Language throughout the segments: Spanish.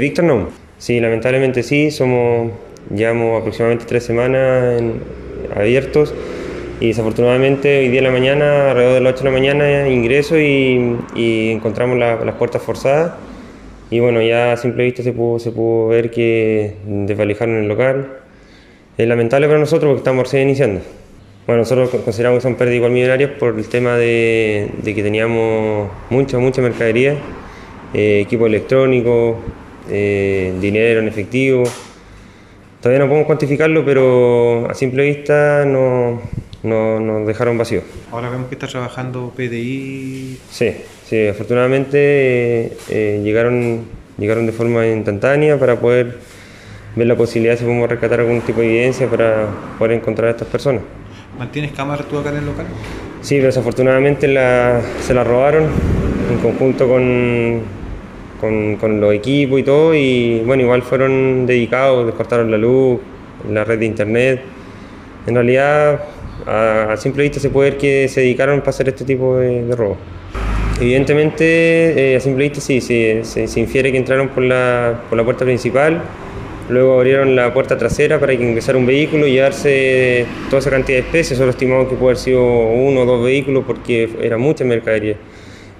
Víctor no, sí, lamentablemente sí, somos, llevamos aproximadamente tres semanas abiertos y desafortunadamente hoy día en la mañana, alrededor de las 8 de la mañana, ingreso y, encontramos las puertas forzadas y bueno, ya a simple vista se pudo, se pudo ver que desvalijaron el local. Es lamentable para nosotros porque estamos recién iniciando. Bueno, nosotros consideramos que son pérdidas igual millonarias por el tema de, que teníamos mucha, mucha mercadería, eh, equipo electrónico, eh, dinero en efectivo. Todavía no podemos cuantificarlo, pero a simple vista no, nos dejaron vacíos. Ahora vemos que está trabajando PDI. Sí, sí afortunadamente eh, llegaron, llegaron de forma instantánea para poder ver la posibilidad de si podemos rescatar algún tipo de evidencia para poder encontrar a estas personas. ¿Mantienes cámaras tú acá en el local? Sí, pero desafortunadamente se la robaron en conjunto con, con, los equipos y todo, y bueno, igual fueron dedicados, descortaron la luz, la red de internet. En realidad, a, simple vista se puede ver que se dedicaron para hacer este tipo de, de robo. Evidentemente, eh, a simple vista sí, se, se, infiere que entraron por la, por la puerta principal, luego abrieron la puerta trasera para que ingresara un vehículo y llevarse toda esa cantidad de especies, solo estimamos que puede haber sido uno o dos vehículos porque era mucha mercadería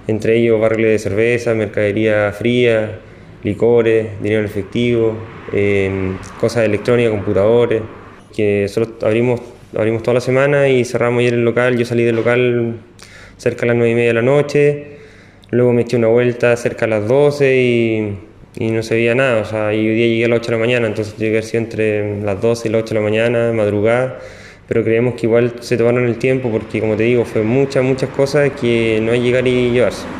entre ellos barriles de cerveza, mercadería fría, licores, dinero en efectivo, em, cosas electrónicas, computadores, que solo abrimos, abrimos toda la semana y cerramos ayer el local, yo salí del local cerca de las 9 y media de la noche, luego me eché una vuelta cerca a las 12 y, no se veía nada, o sea, y hoy día llegué a las 8 de la mañana, entonces llegué así entre las 12 y las 8 de la mañana, madrugada, pero creemos que igual se tomaron el tiempo porque, como te digo, fue muchas, muchas cosas que no hay llegar y llevarse.